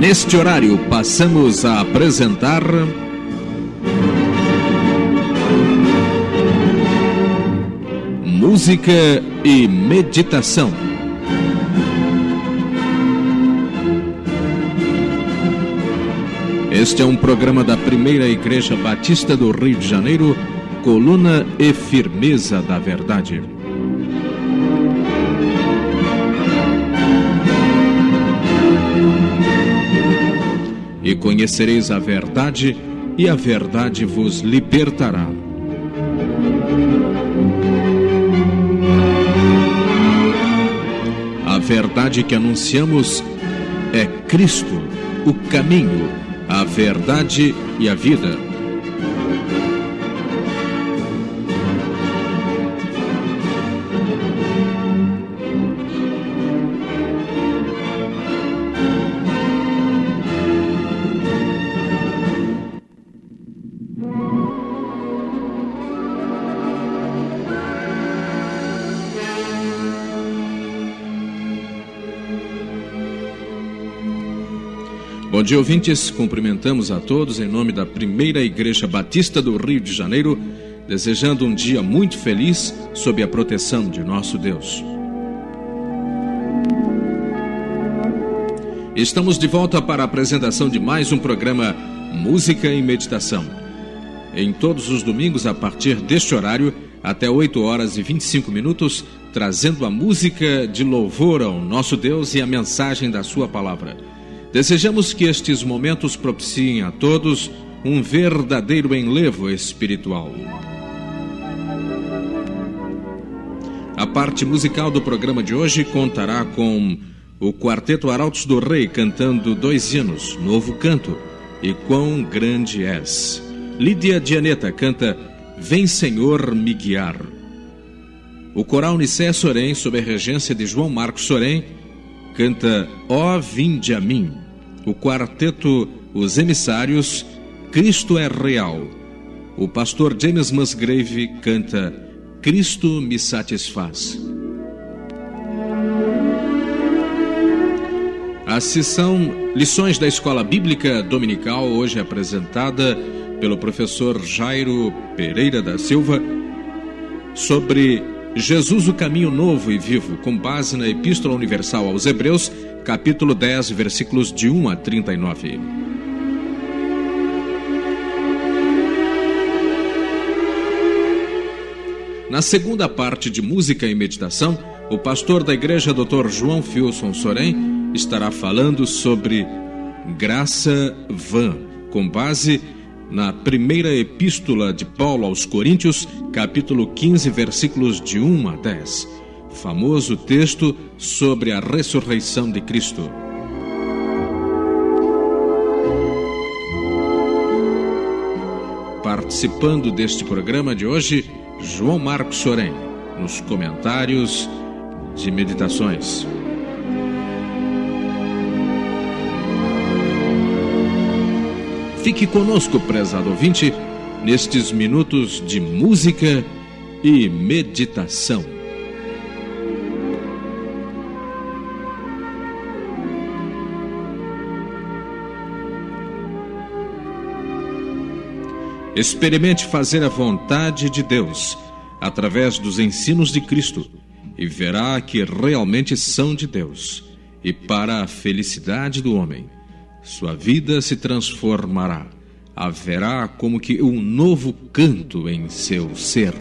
Neste horário, passamos a apresentar. Música e meditação. Este é um programa da Primeira Igreja Batista do Rio de Janeiro, Coluna e Firmeza da Verdade. e conhecereis a verdade, e a verdade vos libertará. A verdade que anunciamos é Cristo, o caminho, a verdade e a vida. Dia, ouvintes. Cumprimentamos a todos em nome da Primeira Igreja Batista do Rio de Janeiro, desejando um dia muito feliz sob a proteção de nosso Deus. Estamos de volta para a apresentação de mais um programa Música e Meditação. Em todos os domingos, a partir deste horário, até 8 horas e 25 minutos, trazendo a música de louvor ao nosso Deus e a mensagem da Sua palavra. Desejamos que estes momentos propiciem a todos um verdadeiro enlevo espiritual. A parte musical do programa de hoje contará com o Quarteto Arautos do Rei cantando dois hinos, Novo Canto e Quão Grande És. Lídia Dianeta canta Vem Senhor me guiar. O coral Nicé Sorém, sob a regência de João Marcos Sorém, canta Ó Vinde a mim. O quarteto Os Emissários, Cristo é Real. O pastor James Musgrave canta Cristo me satisfaz. A sessão Lições da Escola Bíblica Dominical, hoje apresentada pelo professor Jairo Pereira da Silva, sobre Jesus, o caminho novo e vivo, com base na Epístola Universal aos Hebreus, capítulo 10, versículos de 1 a 39. Na segunda parte de música e meditação, o pastor da igreja Dr. João Filson Sorém estará falando sobre graça vã, com base na primeira epístola de Paulo aos Coríntios, capítulo 15, versículos de 1 a 10. Famoso texto sobre a ressurreição de Cristo. Participando deste programa de hoje, João Marcos Sorém, nos comentários de meditações. Fique conosco, prezado ouvinte, nestes minutos de música e meditação. Experimente fazer a vontade de Deus através dos ensinos de Cristo e verá que realmente são de Deus e para a felicidade do homem sua vida se transformará. Haverá como que um novo canto em seu ser.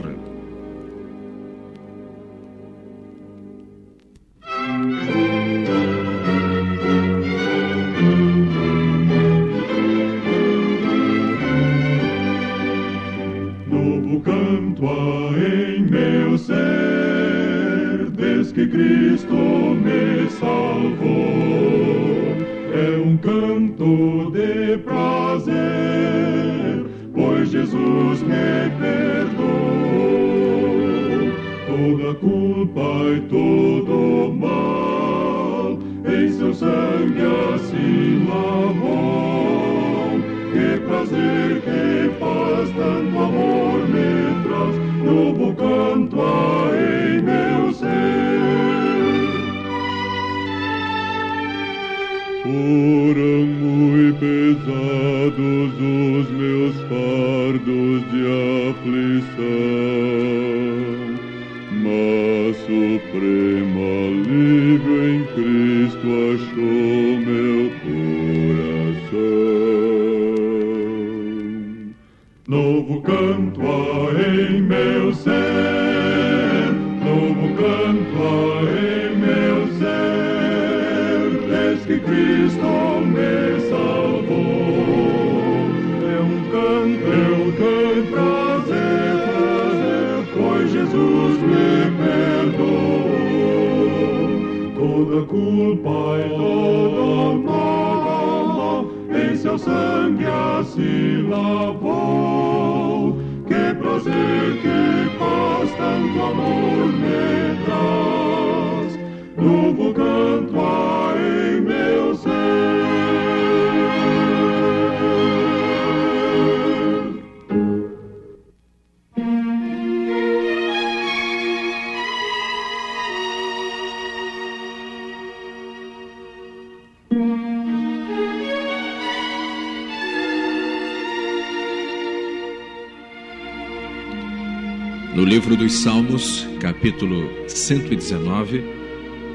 Capítulo 119,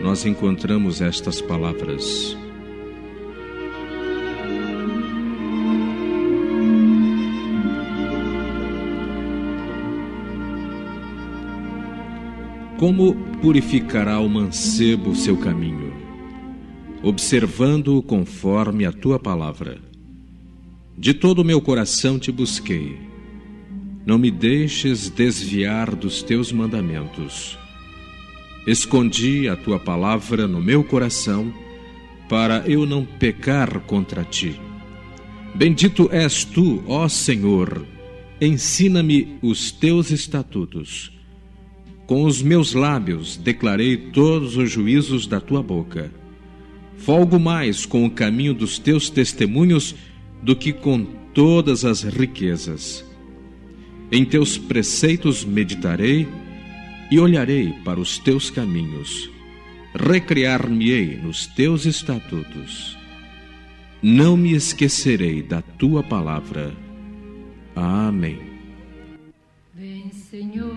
nós encontramos estas palavras: Como purificará o mancebo seu caminho? Observando-o conforme a tua palavra. De todo o meu coração te busquei. Não me deixes desviar dos teus mandamentos. Escondi a tua palavra no meu coração, para eu não pecar contra ti. Bendito és tu, ó Senhor, ensina-me os teus estatutos. Com os meus lábios declarei todos os juízos da tua boca. Folgo mais com o caminho dos teus testemunhos do que com todas as riquezas. Em teus preceitos meditarei e olharei para os teus caminhos. Recriar-me-ei nos teus estatutos. Não me esquecerei da tua palavra. Amém. Vem, Senhor,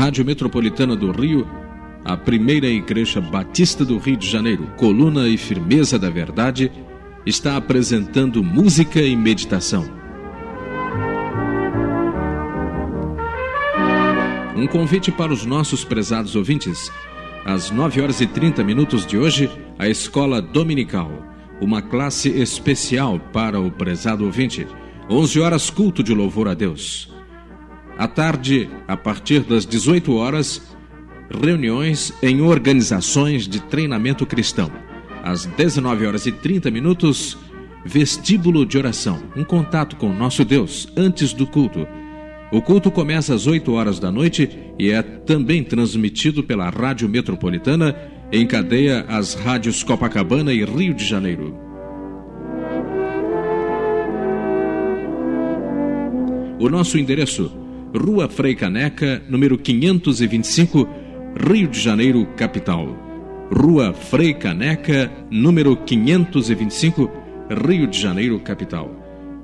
Rádio Metropolitana do Rio, a primeira Igreja Batista do Rio de Janeiro, coluna e firmeza da verdade, está apresentando música e meditação. Um convite para os nossos prezados ouvintes. Às 9 horas e 30 minutos de hoje, a Escola Dominical, uma classe especial para o prezado ouvinte. 11 horas, culto de louvor a Deus. À tarde, a partir das 18 horas, reuniões em organizações de treinamento cristão. Às 19 horas e 30 minutos, vestíbulo de oração, um contato com nosso Deus antes do culto. O culto começa às 8 horas da noite e é também transmitido pela Rádio Metropolitana em cadeia às rádios Copacabana e Rio de Janeiro. O nosso endereço: Rua Frei Caneca, número 525, Rio de Janeiro, capital. Rua Frei Caneca, número 525, Rio de Janeiro, capital.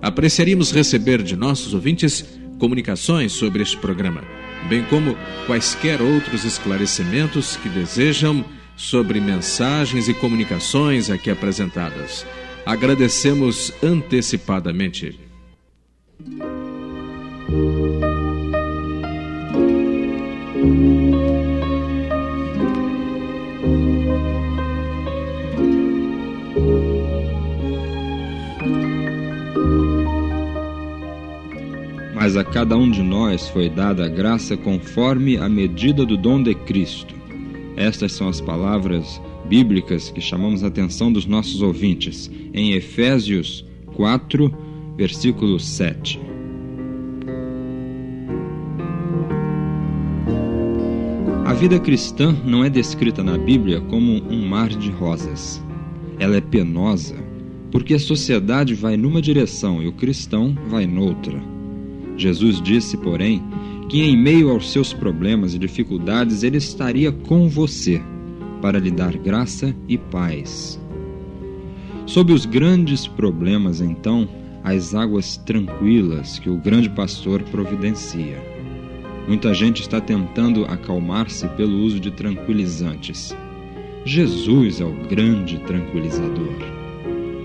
Apreciaríamos receber de nossos ouvintes comunicações sobre este programa, bem como quaisquer outros esclarecimentos que desejam sobre mensagens e comunicações aqui apresentadas. Agradecemos antecipadamente. Mas a cada um de nós foi dada a graça conforme a medida do dom de Cristo. Estas são as palavras bíblicas que chamamos a atenção dos nossos ouvintes em Efésios 4, versículo 7. Vida cristã não é descrita na Bíblia como um mar de rosas. Ela é penosa, porque a sociedade vai numa direção e o cristão vai noutra. Jesus disse, porém, que em meio aos seus problemas e dificuldades ele estaria com você para lhe dar graça e paz. Sob os grandes problemas, então, as águas tranquilas que o grande pastor providencia. Muita gente está tentando acalmar-se pelo uso de tranquilizantes. Jesus é o grande tranquilizador.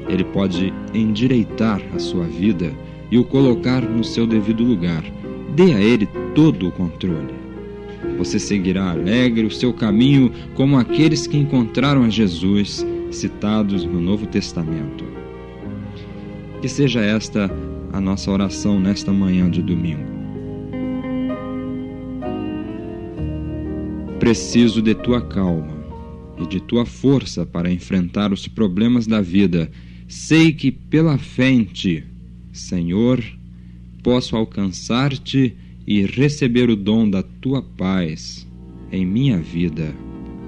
Ele pode endireitar a sua vida e o colocar no seu devido lugar. Dê a ele todo o controle. Você seguirá alegre o seu caminho como aqueles que encontraram a Jesus citados no Novo Testamento. Que seja esta a nossa oração nesta manhã de domingo. Preciso de tua calma e de tua força para enfrentar os problemas da vida. Sei que pela fé em ti, Senhor, posso alcançar-te e receber o dom da tua paz em minha vida.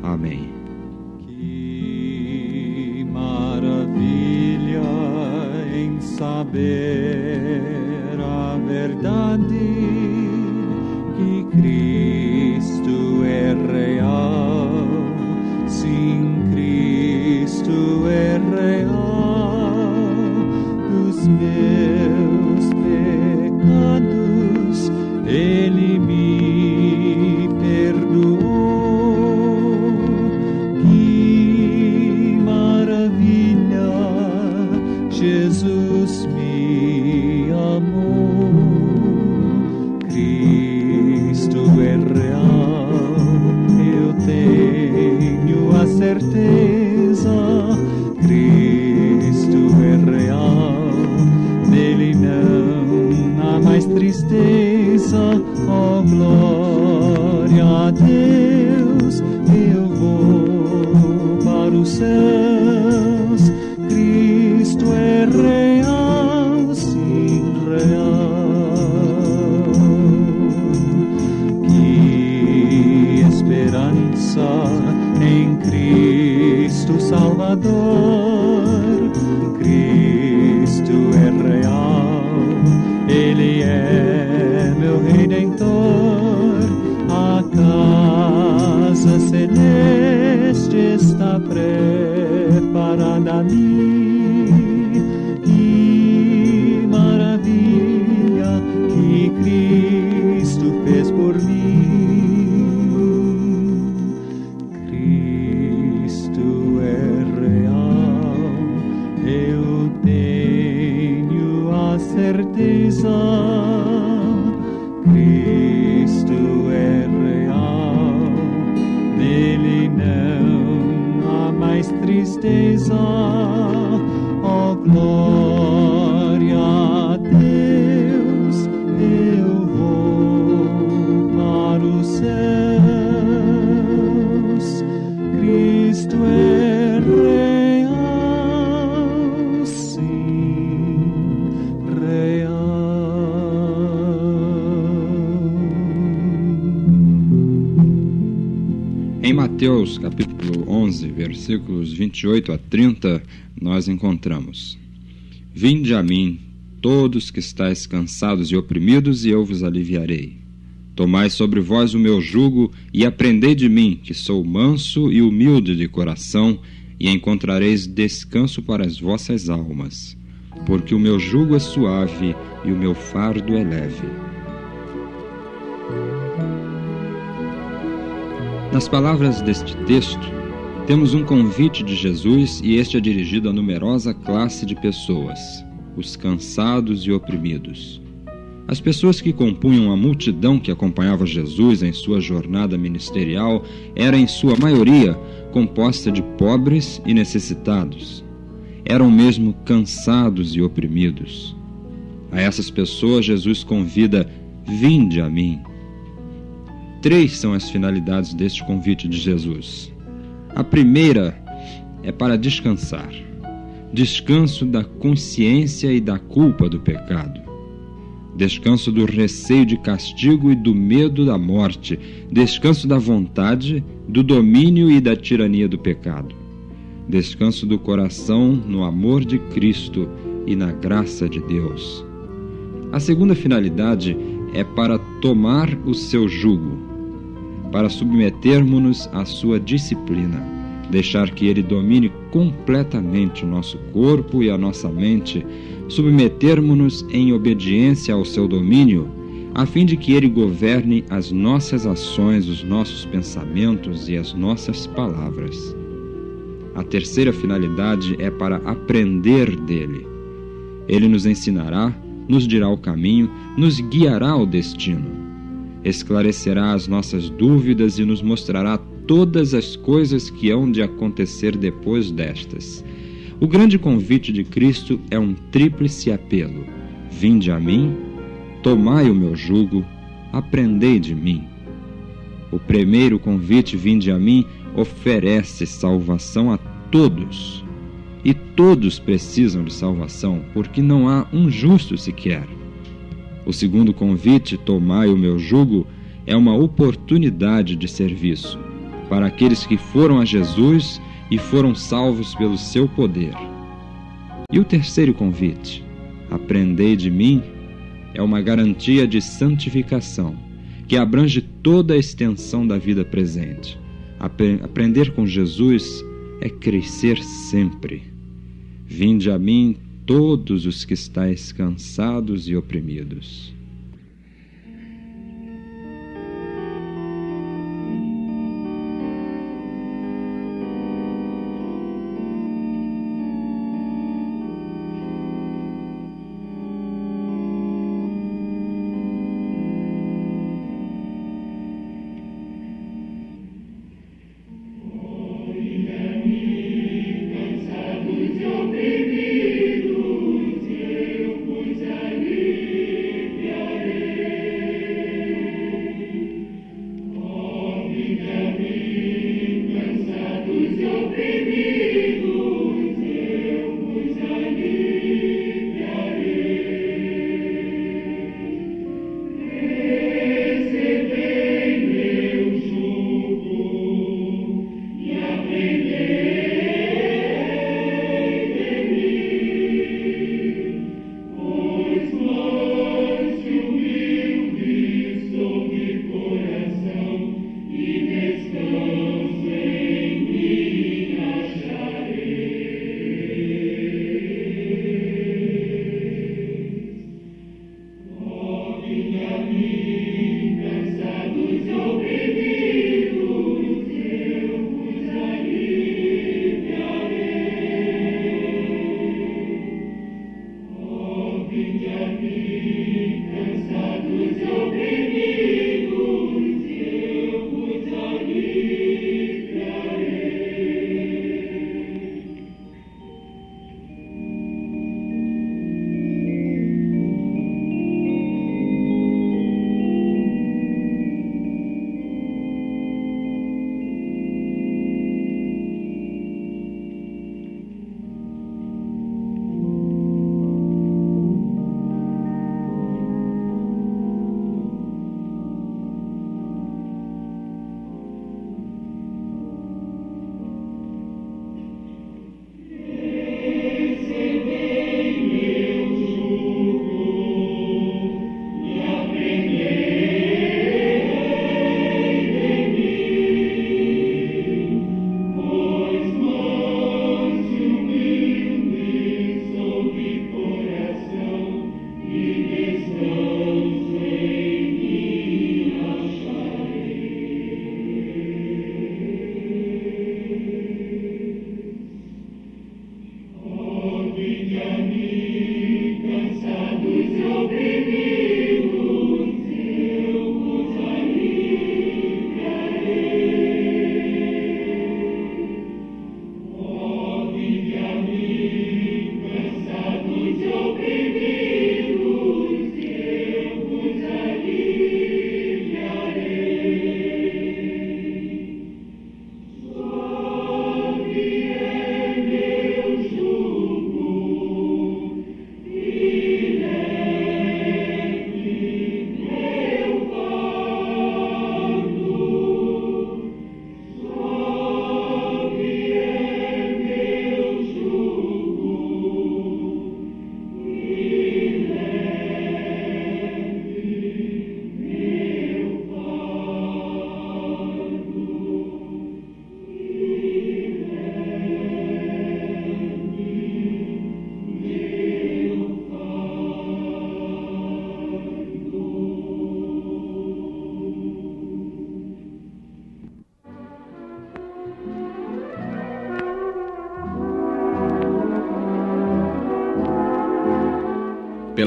Amém. Que maravilha em saber a verdade que Cristo é real. Sim, Cristo é real. Os meus Mateus capítulo 11, versículos 28 a 30, nós encontramos: Vinde a mim, todos que estáis cansados e oprimidos, e eu vos aliviarei. Tomai sobre vós o meu jugo e aprendei de mim, que sou manso e humilde de coração, e encontrareis descanso para as vossas almas, porque o meu jugo é suave e o meu fardo é leve. Nas palavras deste texto, temos um convite de Jesus e este é dirigido a numerosa classe de pessoas, os cansados e oprimidos. As pessoas que compunham a multidão que acompanhava Jesus em sua jornada ministerial era, em sua maioria, composta de pobres e necessitados. Eram mesmo cansados e oprimidos. A essas pessoas, Jesus convida: Vinde a mim. Três são as finalidades deste convite de Jesus. A primeira é para descansar. Descanso da consciência e da culpa do pecado, descanso do receio de castigo e do medo da morte, descanso da vontade, do domínio e da tirania do pecado, descanso do coração no amor de Cristo e na graça de Deus. A segunda finalidade é para tomar o seu jugo, para submetermos-nos à sua disciplina, deixar que ele domine completamente o nosso corpo e a nossa mente, submetermos-nos em obediência ao seu domínio, a fim de que ele governe as nossas ações, os nossos pensamentos e as nossas palavras. A terceira finalidade é para aprender dele. Ele nos ensinará, nos dirá o caminho, nos guiará ao destino. Esclarecerá as nossas dúvidas e nos mostrará todas as coisas que hão de acontecer depois destas. O grande convite de Cristo é um tríplice apelo: Vinde a mim, tomai o meu jugo, aprendei de mim. O primeiro convite, Vinde a mim, oferece salvação a todos. E todos precisam de salvação, porque não há um justo sequer. O segundo convite, Tomai o meu jugo, é uma oportunidade de serviço para aqueles que foram a Jesus e foram salvos pelo seu poder. E o terceiro convite, Aprendei de mim, é uma garantia de santificação que abrange toda a extensão da vida presente. Aprender com Jesus é crescer sempre. Vinde a mim todos os que estáis cansados e oprimidos.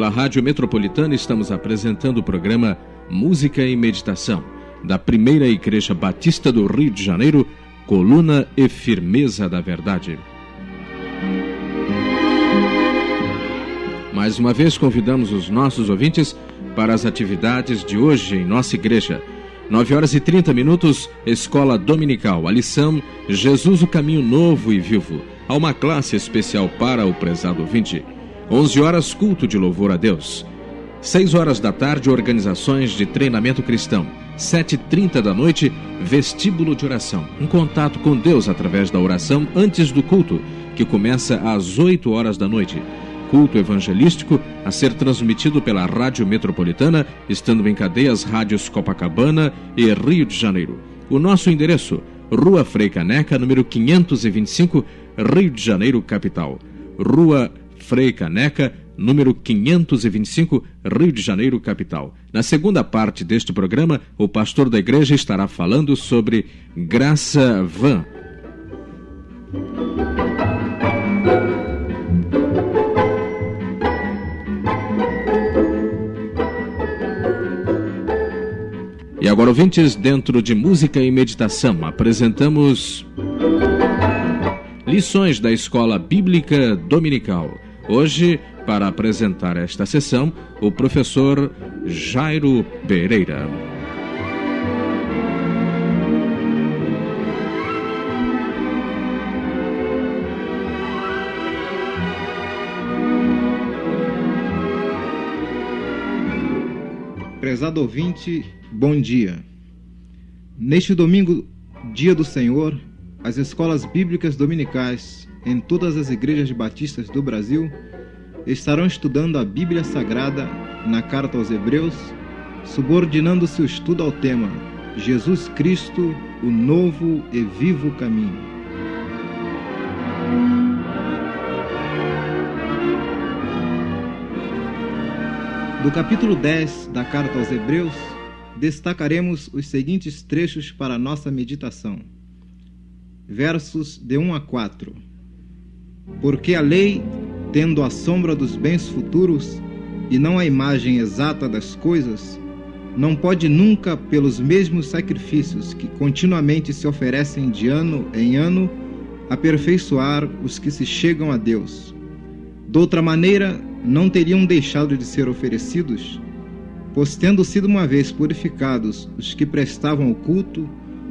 Pela Rádio Metropolitana estamos apresentando o programa Música e Meditação, da Primeira Igreja Batista do Rio de Janeiro, Coluna e Firmeza da Verdade. Mais uma vez convidamos os nossos ouvintes para as atividades de hoje em nossa igreja. 9 horas e 30 minutos, Escola Dominical, a lição Jesus o Caminho Novo e Vivo. Há uma classe especial para o prezado ouvinte. 11 horas, culto de louvor a Deus. 6 horas da tarde, organizações de treinamento cristão. 7h30 da noite, vestíbulo de oração. Um contato com Deus através da oração antes do culto, que começa às 8 horas da noite. Culto evangelístico a ser transmitido pela Rádio Metropolitana, estando em cadeias rádios Copacabana e Rio de Janeiro. O nosso endereço: Rua Frei Caneca, número 525, Rio de Janeiro, capital. Rua Frei Caneca, número 525, Rio de Janeiro, capital. Na segunda parte deste programa, o pastor da igreja estará falando sobre Graça Van. E agora, ouvintes, dentro de música e meditação, apresentamos lições da Escola Bíblica Dominical. Hoje, para apresentar esta sessão, o professor Jairo Pereira. Prezado ouvinte, bom dia. Neste domingo, dia do Senhor, as escolas bíblicas dominicais em todas as igrejas batistas do Brasil estarão estudando a Bíblia Sagrada na carta aos Hebreus, subordinando-se o estudo ao tema Jesus Cristo, o novo e vivo caminho. Do capítulo 10 da carta aos Hebreus, destacaremos os seguintes trechos para nossa meditação. Versos de 1 a 4. Porque a lei, tendo a sombra dos bens futuros e não a imagem exata das coisas, não pode nunca, pelos mesmos sacrifícios que continuamente se oferecem de ano em ano, aperfeiçoar os que se chegam a Deus. Doutra maneira, não teriam deixado de ser oferecidos, pois, tendo sido uma vez purificados os que prestavam o culto,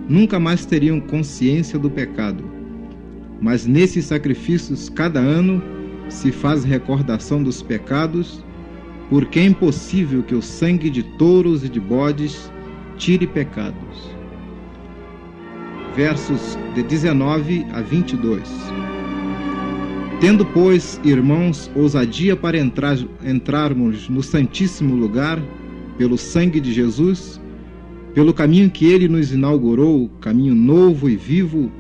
nunca mais teriam consciência do pecado. Mas nesses sacrifícios, cada ano, se faz recordação dos pecados, porque é impossível que o sangue de touros e de bodes tire pecados. Versos de 19 a 22. Tendo, pois, irmãos, ousadia para entrar, entrarmos no Santíssimo Lugar, pelo sangue de Jesus, pelo caminho que ele nos inaugurou, caminho novo e vivo,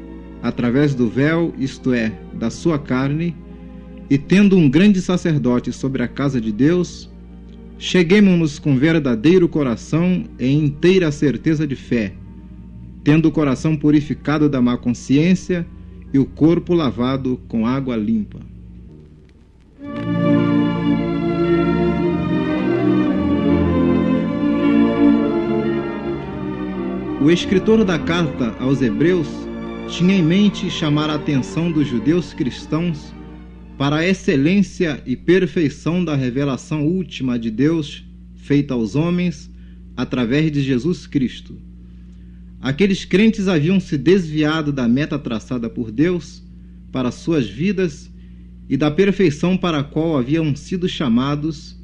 através do véu, isto é, da sua carne, e tendo um grande sacerdote sobre a casa de Deus, cheguemos-nos com verdadeiro coração e inteira certeza de fé, tendo o coração purificado da má consciência e o corpo lavado com água limpa. O escritor da carta aos Hebreus tinha em mente chamar a atenção dos judeus cristãos para a excelência e perfeição da revelação última de Deus feita aos homens através de Jesus Cristo. Aqueles crentes haviam se desviado da meta traçada por Deus para suas vidas e da perfeição para a qual haviam sido chamados,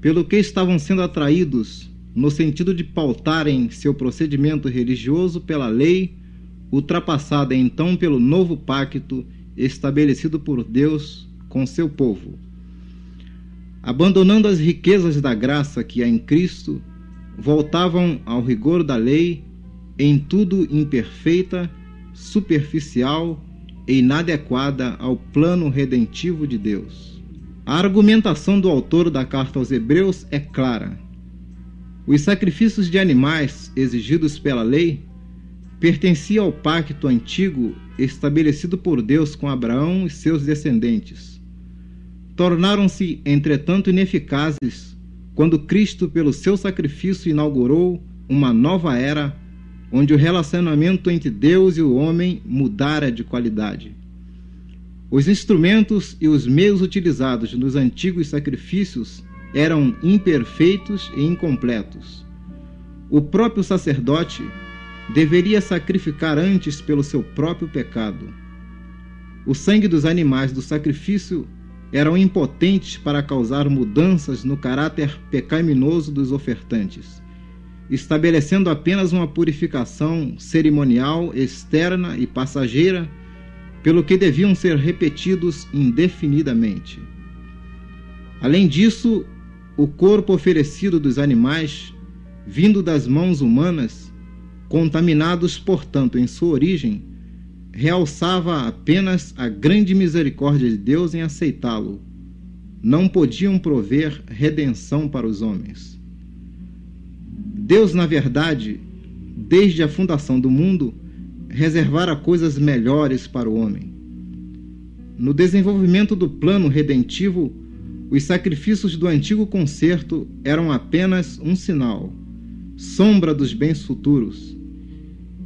pelo que estavam sendo atraídos no sentido de pautarem seu procedimento religioso pela lei, ultrapassada então pelo novo pacto estabelecido por Deus com seu povo. Abandonando as riquezas da graça que há em Cristo, voltavam ao rigor da lei, em tudo imperfeita, superficial e inadequada ao plano redentivo de Deus. A argumentação do autor da carta aos Hebreus é clara. Os sacrifícios de animais exigidos pela lei pertenciam ao pacto antigo estabelecido por Deus com Abraão e seus descendentes. tornaram-se, entretanto, ineficazes quando Cristo, pelo seu sacrifício, inaugurou uma nova era onde o relacionamento entre Deus e o homem mudara de qualidade. Os instrumentos e os meios utilizados nos antigos sacrifícios eram imperfeitos e incompletos. O próprio sacerdote deveria sacrificar antes pelo seu próprio pecado. O sangue dos animais do sacrifício eram impotentes para causar mudanças no caráter pecaminoso dos ofertantes estabelecendo apenas uma purificação cerimonial externa e passageira, pelo que deviam ser repetidos indefinidamente. Além disso, o corpo oferecido dos animais, vindo das mãos humanas, contaminados, portanto, em sua origem, realçava apenas a grande misericórdia de Deus em aceitá-lo. Não podiam prover redenção para os homens. Deus, na verdade, desde a fundação do mundo, reservara coisas melhores para o homem. No desenvolvimento do plano redentivo, os sacrifícios do antigo concerto eram apenas um sinal, sombra dos bens futuros.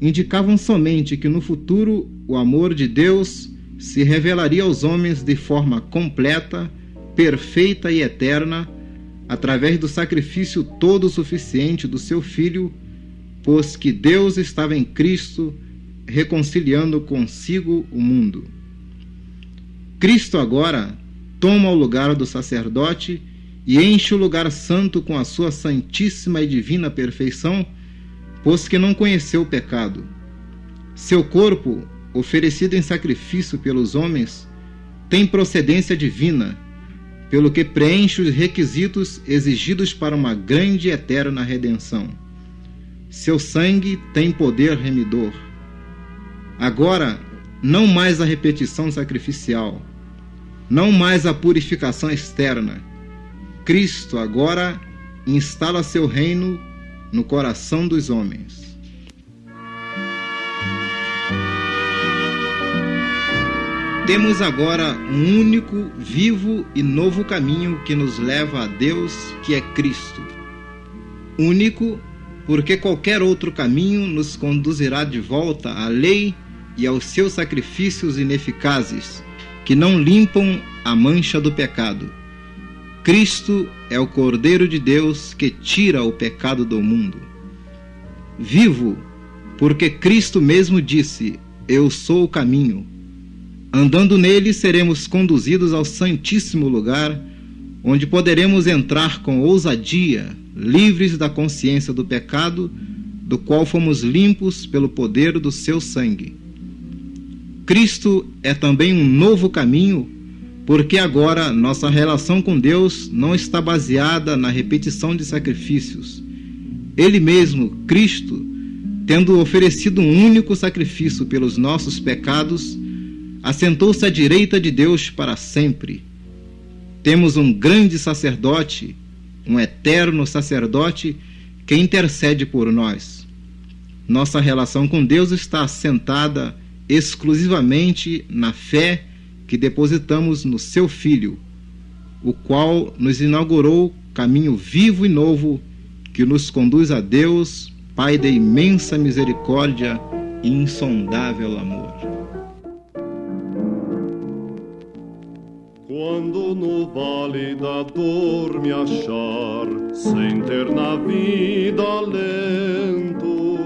Indicavam somente que no futuro o amor de Deus se revelaria aos homens de forma completa, perfeita e eterna através do sacrifício todo suficiente do seu Filho, pois que Deus estava em Cristo reconciliando consigo o mundo. Cristo agora toma o lugar do sacerdote e enche o lugar santo com a sua santíssima e divina perfeição, pois que não conheceu o pecado. Seu corpo, oferecido em sacrifício pelos homens, tem procedência divina pelo que preenche os requisitos exigidos para uma grande e eterna redenção. Seu sangue tem poder remidor. Agora, não mais a repetição sacrificial, não mais a purificação externa. Cristo agora instala seu reino no coração dos homens. Temos agora um único, vivo e novo caminho que nos leva a Deus, que é Cristo. Único, porque qualquer outro caminho nos conduzirá de volta à lei e aos seus sacrifícios ineficazes, que não limpam a mancha do pecado. Cristo é o Cordeiro de Deus que tira o pecado do mundo. Vivo, porque Cristo mesmo disse: Eu sou o caminho Andando nele, seremos conduzidos ao Santíssimo Lugar, onde poderemos entrar com ousadia, livres da consciência do pecado, do qual fomos limpos pelo poder do seu sangue. Cristo é também um novo caminho, porque agora nossa relação com Deus não está baseada na repetição de sacrifícios. Ele mesmo, Cristo, tendo oferecido um único sacrifício pelos nossos pecados, assentou-se à direita de Deus para sempre. Temos um grande sacerdote, um eterno sacerdote que intercede por nós. Nossa relação com Deus está assentada exclusivamente na fé que depositamos no seu Filho, o qual nos inaugurou caminho vivo e novo que nos conduz a Deus, Pai de imensa misericórdia e insondável amor. Quando no vale da dor me achar, sem ter na vida alento,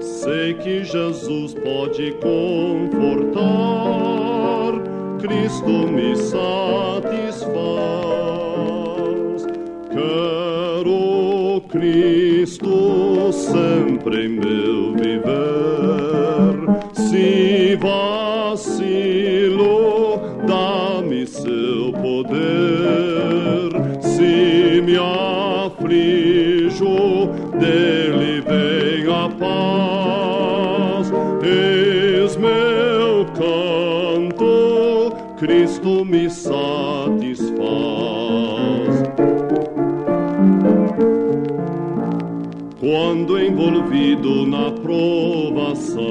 sei que Jesus pode confortar, Cristo me satisfaz. Quero Cristo sempre em meu viver, se vacilo seu poder. Se me aflijo, dele vem a paz. Envolvido na provação,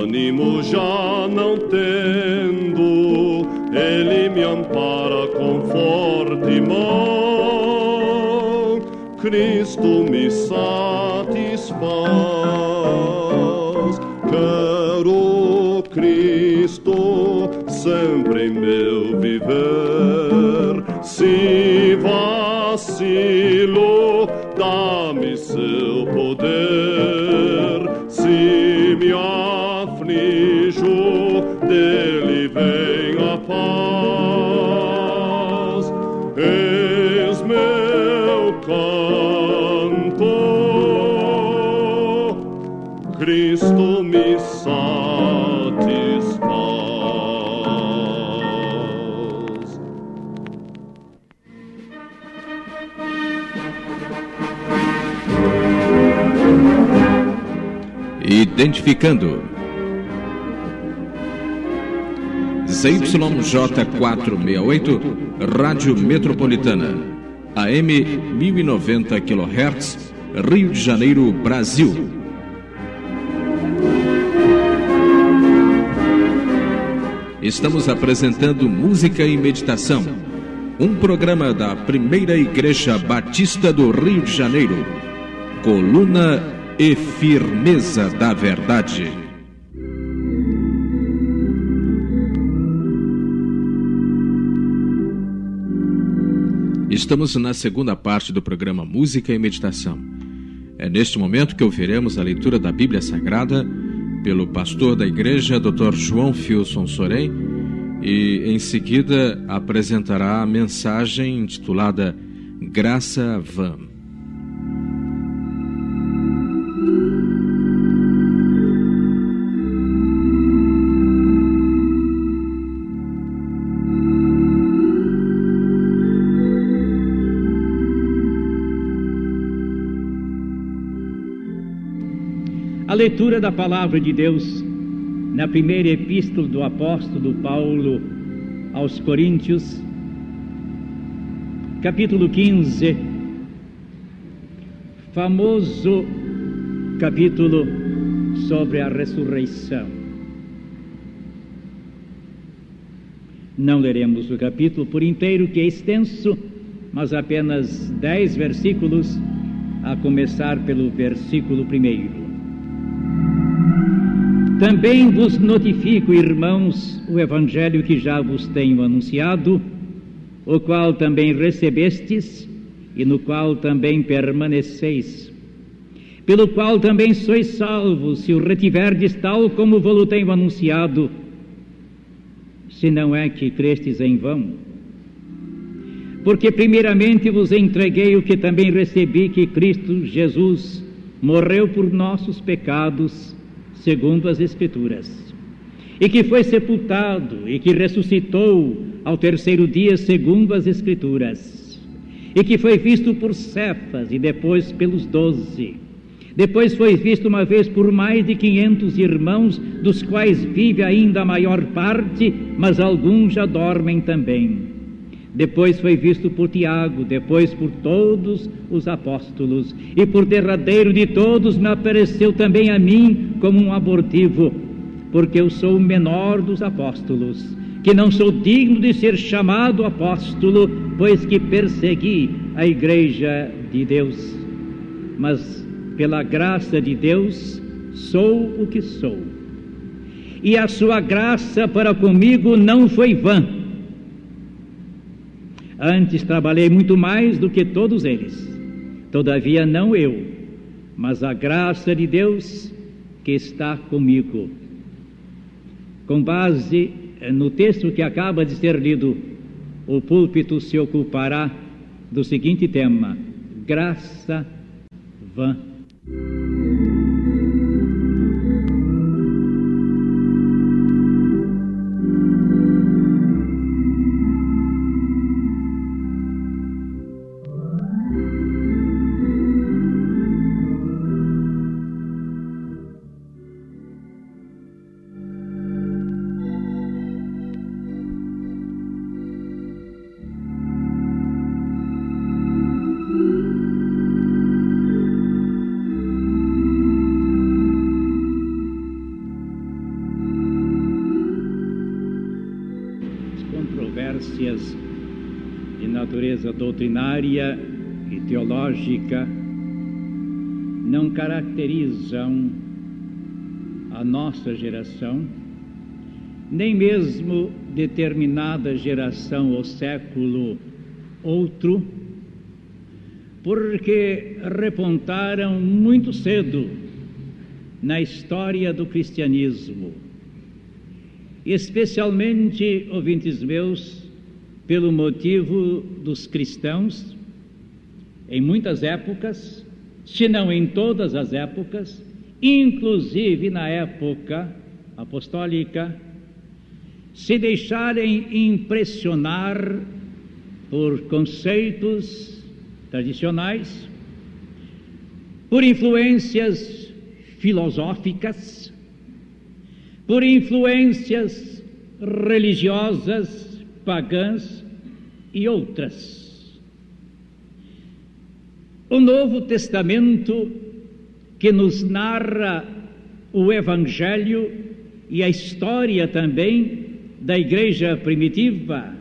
ânimo já não tendo, Ele me ampara com forte mão, Cristo me satisfaz. Quero Cristo sempre em meu viver. Se vacilo, seu Identificando. ZYJ468, Rádio Metropolitana. AM 1090 kHz, Rio de Janeiro, Brasil. Estamos apresentando Música e Meditação, um programa da Primeira Igreja Batista do Rio de Janeiro. Coluna e Firmeza da Verdade. Estamos na segunda parte do programa Música e Meditação. É neste momento que ouviremos a leitura da Bíblia Sagrada pelo pastor da igreja, Dr. João Filson Sorém, e em seguida apresentará a mensagem intitulada Graça Vã. Leitura da palavra de Deus na primeira epístola do apóstolo Paulo aos Coríntios, capítulo 15, famoso capítulo sobre a ressurreição. Não leremos o capítulo por inteiro, que é extenso, mas apenas dez versículos, a começar pelo versículo primeiro. Também vos notifico, irmãos, o evangelho que já vos tenho anunciado, o qual também recebestes e no qual também permaneceis, pelo qual também sois salvos, se o retiverdes tal como vos tenho anunciado, se não é que crestes em vão. Porque primeiramente vos entreguei o que também recebi, que Cristo Jesus morreu por nossos pecados, segundo as Escrituras, e que foi sepultado e que ressuscitou ao terceiro dia, segundo as Escrituras, e que foi visto por Cefas e depois pelos doze. Depois foi visto uma vez por mais de quinhentos irmãos, dos quais vive ainda a maior parte, mas alguns já dormem também. Depois foi visto por Tiago, depois por todos os apóstolos, e por derradeiro de todos me apareceu também a mim como um abortivo, porque eu sou o menor dos apóstolos, que não sou digno de ser chamado apóstolo, pois que persegui a igreja de Deus. Mas pela graça de Deus sou o que sou. E a sua graça para comigo não foi vã Antes trabalhei muito mais do que todos eles. Todavia, não eu, mas a graça de Deus que está comigo. Com base no texto que acaba de ser lido, o púlpito se ocupará do seguinte tema: graça vã. Não caracterizam a nossa geração, nem mesmo determinada geração ou século outro, porque repontaram muito cedo na história do cristianismo, especialmente, ouvintes meus, pelo motivo dos cristãos, em muitas épocas, se não em todas as épocas, inclusive na época apostólica, se deixarem impressionar por conceitos tradicionais, por influências filosóficas, por influências religiosas, pagãs e outras. O Novo Testamento, que nos narra o Evangelho e a história também da igreja primitiva,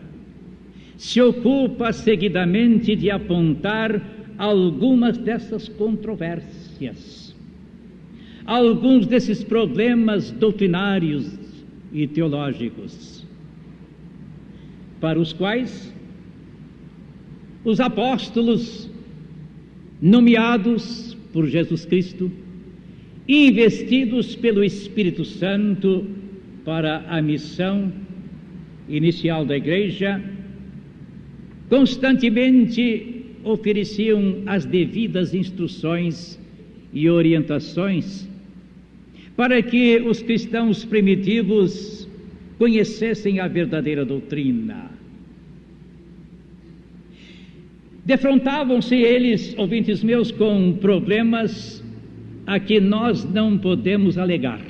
se ocupa seguidamente de apontar algumas dessas controvérsias, alguns desses problemas doutrinários e teológicos, para os quais os apóstolos, nomeados por Jesus Cristo, investidos pelo Espírito Santo para a missão inicial da igreja, constantemente ofereciam as devidas instruções e orientações para que os cristãos primitivos conhecessem a verdadeira doutrina. Defrontavam-se eles, ouvintes meus, com problemas a que nós não podemos alegar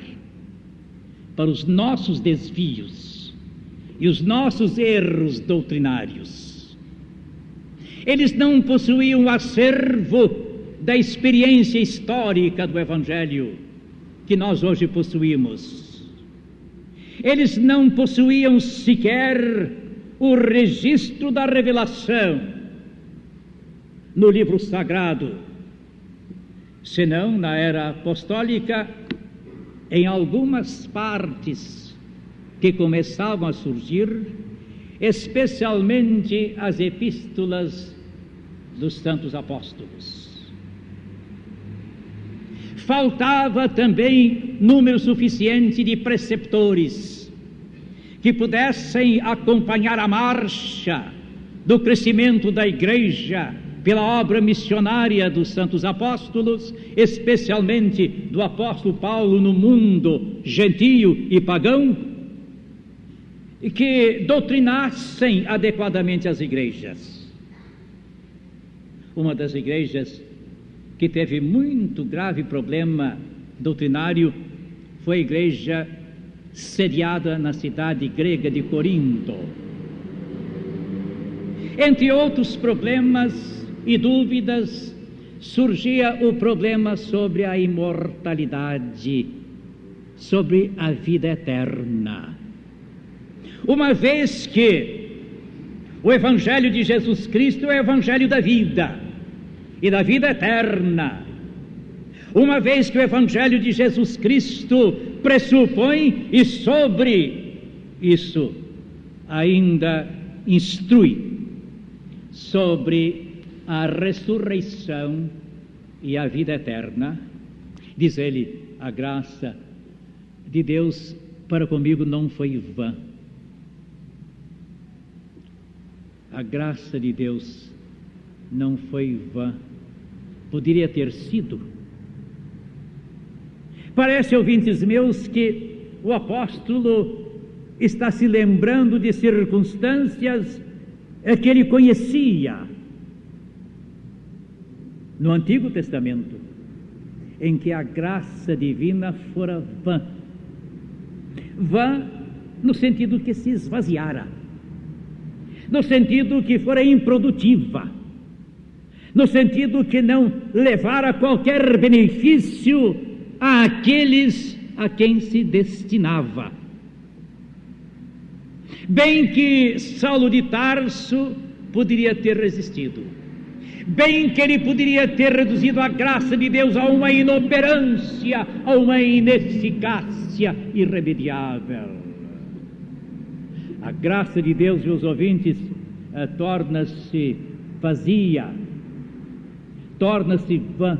para os nossos desvios e os nossos erros doutrinários. Eles não possuíam o acervo da experiência histórica do Evangelho que nós hoje possuímos. Eles não possuíam sequer o registro da revelação no livro sagrado, senão na era apostólica, em algumas partes que começavam a surgir, especialmente as epístolas dos santos apóstolos. Faltava também número suficiente de preceptores que pudessem acompanhar a marcha do crescimento da igreja pela obra missionária dos santos apóstolos, especialmente do apóstolo Paulo no mundo gentio e pagão, que doutrinassem adequadamente as igrejas. Uma das igrejas que teve muito grave problema doutrinário foi a igreja sediada na cidade grega de Corinto. Entre outros problemas, e dúvidas, surgia o problema sobre a imortalidade, sobre a vida eterna. Uma vez que o Evangelho de Jesus Cristo é o Evangelho da vida e da vida eterna, uma vez que o Evangelho de Jesus Cristo pressupõe e sobre isso ainda instrui sobre a ressurreição e a vida eterna. Diz ele: a graça de Deus para comigo não foi vã. A graça de Deus não foi vã. Poderia ter sido. Parece, ouvintes meus, que o apóstolo está se lembrando de circunstâncias que ele conhecia no Antigo Testamento, em que a graça divina fora vã. Vã no sentido que se esvaziara, no sentido que fora improdutiva, no sentido que não levara qualquer benefício àqueles a quem se destinava. Bem que Saulo de Tarso poderia ter resistido. Bem que ele poderia ter reduzido a graça de Deus a uma inoperância, a uma ineficácia irremediável. A graça de Deus, meus ouvintes, eh, torna-se vazia, torna-se vã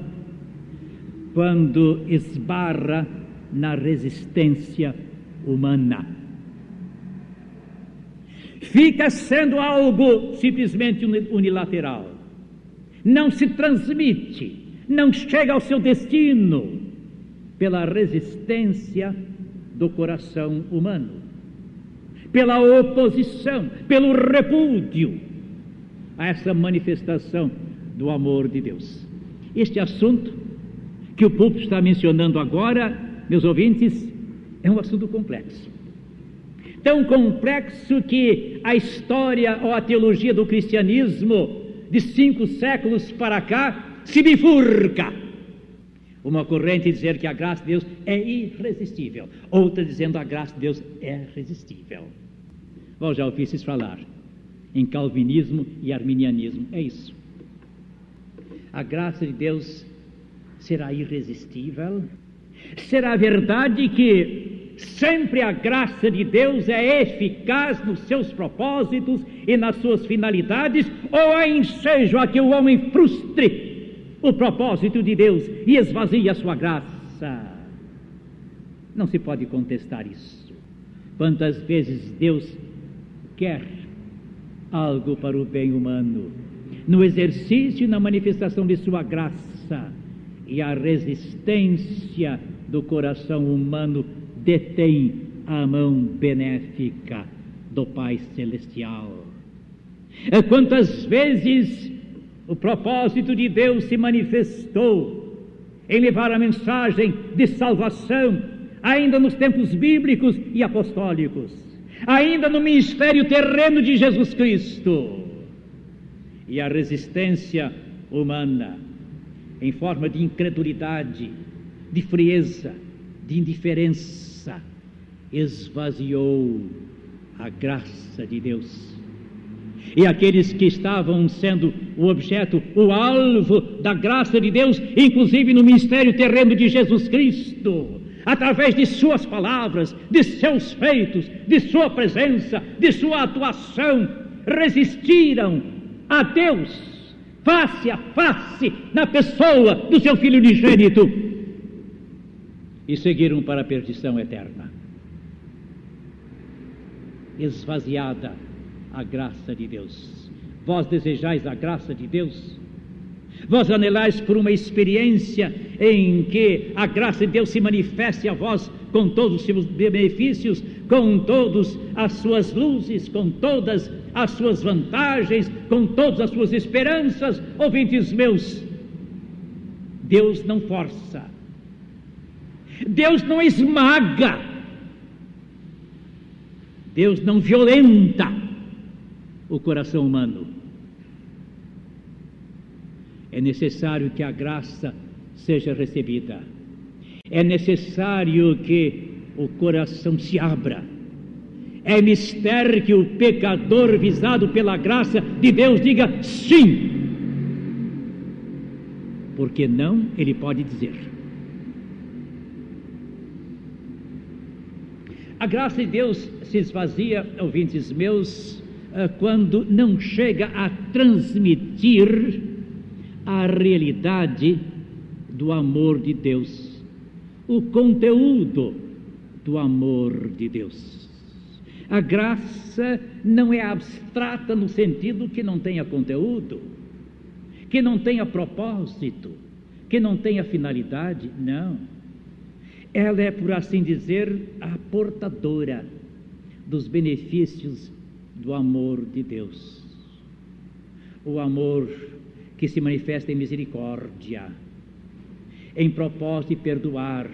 quando esbarra na resistência humana. Fica sendo algo simplesmente unilateral. Não se transmite, não chega ao seu destino pela resistência do coração humano, pela oposição, pelo repúdio a essa manifestação do amor de Deus. Este assunto que o púlpito está mencionando agora, meus ouvintes, é um assunto complexo. Tão complexo que a história ou a teologia do cristianismo de cinco séculos para cá se bifurca. Uma corrente dizer que a graça de Deus é irresistível, outra dizendo a graça de Deus é resistível. Vós já ouvistes falar em calvinismo e arminianismo, é isso. A graça de Deus será irresistível? Será verdade que sempre a graça de Deus é eficaz nos seus propósitos e nas suas finalidades, ou é ensejo a que o homem frustre o propósito de Deus e esvazie a sua graça? Não se pode contestar isso. Quantas vezes Deus quer algo para o bem humano, no exercício e na manifestação de sua graça, e a resistência do coração humano detém a mão benéfica do Pai Celestial. É quantas vezes o propósito de Deus se manifestou em levar a mensagem de salvação, ainda nos tempos bíblicos e apostólicos, ainda no ministério terreno de Jesus Cristo. E a resistência humana em forma de incredulidade, de frieza, de indiferença, esvaziou a graça de Deus. E aqueles que estavam sendo o objeto, o alvo da graça de Deus, inclusive no ministério terreno de Jesus Cristo, através de Suas palavras, de seus feitos, de Sua presença, de Sua atuação, resistiram a Deus face a face na pessoa do seu filho unigênito e seguiram para a perdição eterna. Esvaziada a graça de Deus. Vós desejais a graça de Deus? Vós anelais por uma experiência em que a graça de Deus se manifeste a vós com todos os seus benefícios, com todas as suas luzes, com todas as suas vantagens, com todas as suas esperanças, ouvintes meus. Deus não força, Deus não esmaga, Deus não violenta o coração humano. É necessário que a graça seja recebida, é necessário que o coração se abra é mistério que o pecador visado pela graça de Deus diga sim. Porque não, ele pode dizer. A graça de Deus se esvazia, ouvintes meus, eh, quando não chega a transmitir a realidade do amor de Deus, o conteúdo do amor de Deus. A graça não é abstrata no sentido que não tenha conteúdo, que não tenha propósito, que não tenha finalidade, não. Ela é, por assim dizer, a portadora dos benefícios do amor de Deus. O amor que se manifesta em misericórdia, em propósito de perdoar,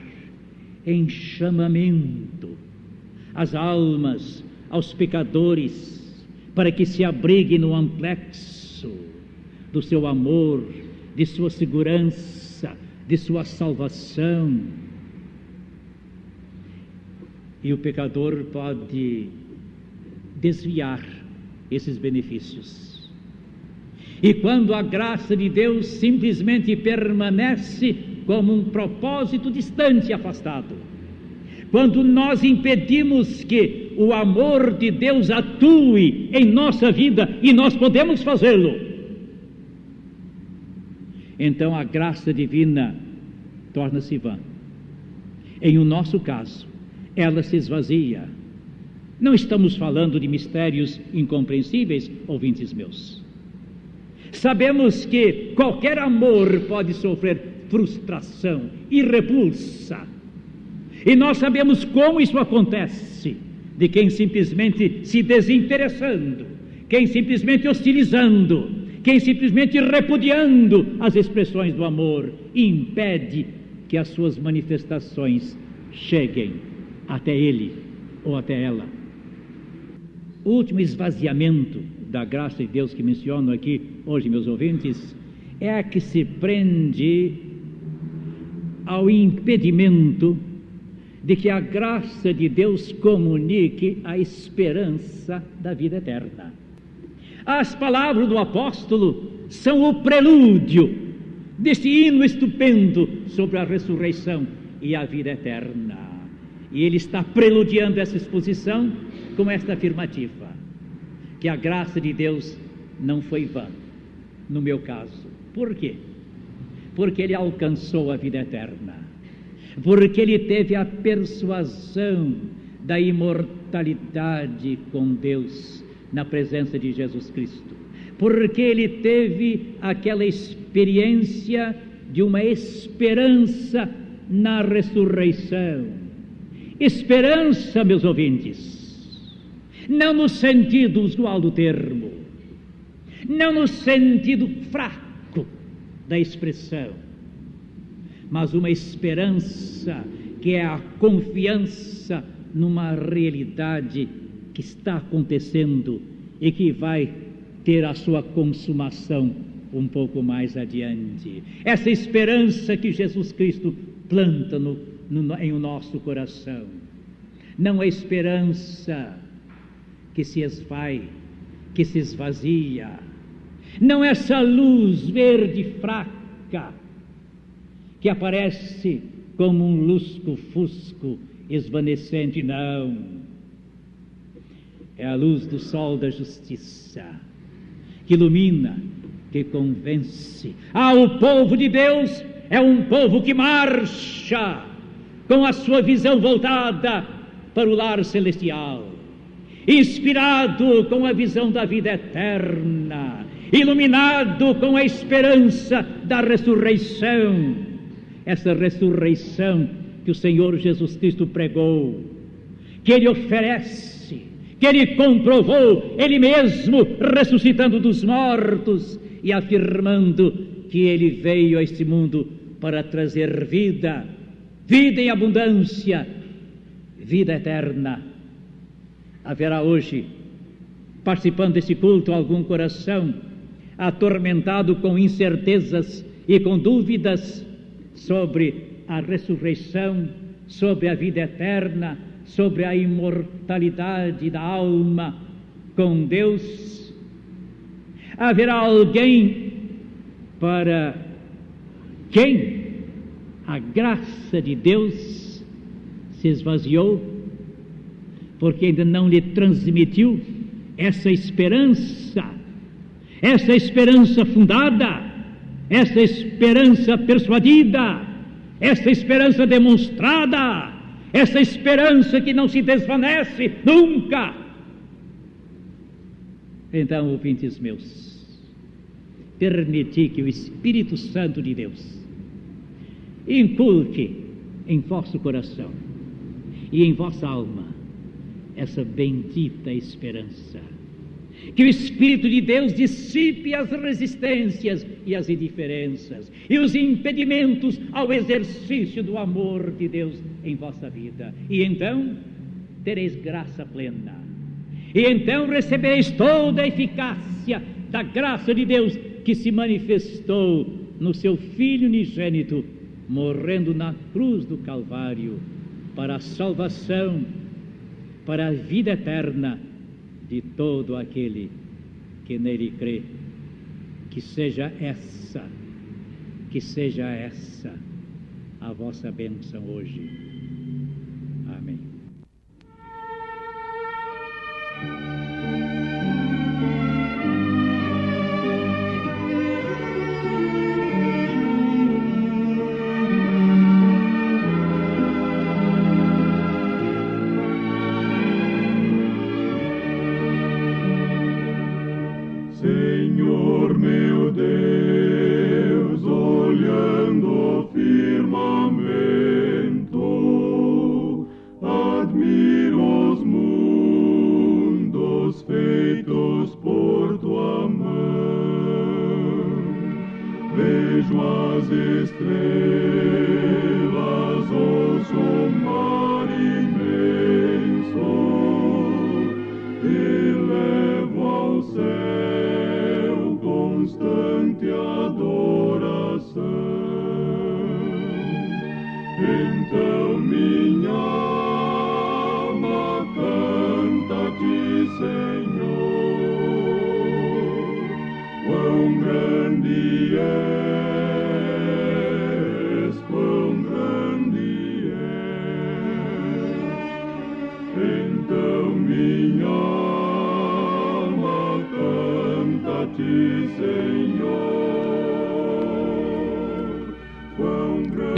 em chamamento às almas, aos pecadores, para que se abriguem no amplexo do seu amor, de sua segurança, de sua salvação. E o pecador pode desviar esses benefícios. E quando a graça de Deus simplesmente permanece como um propósito distante e afastado, quando nós impedimos que o amor de Deus atue em nossa vida e nós podemos fazê-lo, então a graça divina torna-se vã. Em o nosso caso, ela se esvazia. Não estamos falando de mistérios incompreensíveis, ouvintes meus. Sabemos que qualquer amor pode sofrer frustração e repulsa. E nós sabemos como isso acontece: de quem simplesmente se desinteressando, quem simplesmente hostilizando, quem simplesmente repudiando as expressões do amor impede que as suas manifestações cheguem até ele ou até ela. O último esvaziamento da graça de Deus que menciono aqui hoje, meus ouvintes, é a que se prende ao impedimento de que a graça de Deus comunique a esperança da vida eterna. As palavras do apóstolo são o prelúdio deste hino estupendo sobre a ressurreição e a vida eterna. E ele está preludiando essa exposição com esta afirmativa: que a graça de Deus não foi vã, no meu caso. Por quê? Porque ele alcançou a vida eterna, porque ele teve a persuasão da imortalidade com Deus na presença de Jesus Cristo, porque ele teve aquela experiência de uma esperança na ressurreição. Esperança, meus ouvintes, não no sentido usual do termo, não no sentido fraco da expressão, mas uma esperança que é a confiança numa realidade que está acontecendo e que vai ter a sua consumação um pouco mais adiante. Essa esperança que Jesus Cristo planta no, no, em o nosso coração. Não é esperança que se esvai, que se esvazia. Não essa luz verde fraca que aparece como um lusco-fusco esvanecente, não é a luz do sol da justiça, que ilumina, que convence. Ah, o povo de Deus é um povo que marcha com a sua visão voltada para o lar celestial, inspirado com a visão da vida eterna, iluminado com a esperança da ressurreição. Essa ressurreição que o Senhor Jesus Cristo pregou, que Ele oferece que ele comprovou ele mesmo ressuscitando dos mortos e afirmando que ele veio a este mundo para trazer vida, vida em abundância, vida eterna. Haverá hoje, participando desse culto, algum coração atormentado com incertezas e com dúvidas sobre a ressurreição, sobre a vida eterna, sobre a imortalidade da alma com Deus, haverá alguém para quem a graça de Deus se esvaziou, porque ainda não lhe transmitiu essa esperança, essa esperança fundada, essa esperança persuadida, essa esperança demonstrada essa esperança que não se desvanece nunca. Então, ouvintes meus, permiti que o Espírito Santo de Deus inculque em vosso coração e em vossa alma essa bendita esperança que o Espírito de Deus dissipe as resistências e as indiferenças e os impedimentos ao exercício do amor de Deus em vossa vida. E então tereis graça plena. E então recebereis toda a eficácia da graça de Deus que se manifestou no seu Filho unigênito, morrendo na cruz do Calvário para a salvação, para a vida eterna de todo aquele que nele crê. Que seja essa, que seja essa a vossa bênção hoje. Então minha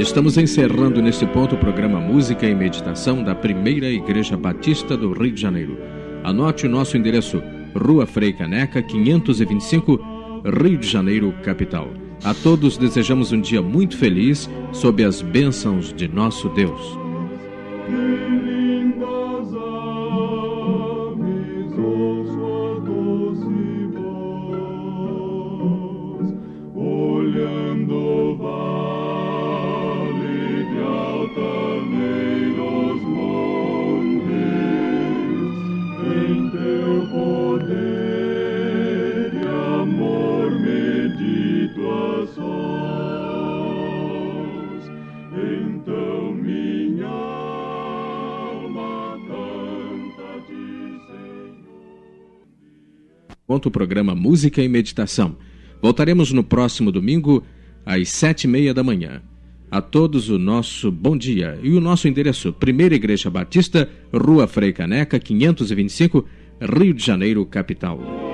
Estamos encerrando neste ponto o programa Música e Meditação da Primeira Igreja Batista do Rio de Janeiro. Anote o nosso endereço: Rua Frei Caneca, 525, Rio de Janeiro, capital. A todos desejamos um dia muito feliz sob as bênçãos de nosso Deus. Ponto o programa Música e Meditação. Voltaremos no próximo domingo, às sete e meia da manhã. A todos o nosso bom dia e o nosso endereço: Primeira Igreja Batista, Rua Frei Caneca, 525, Rio de Janeiro, capital.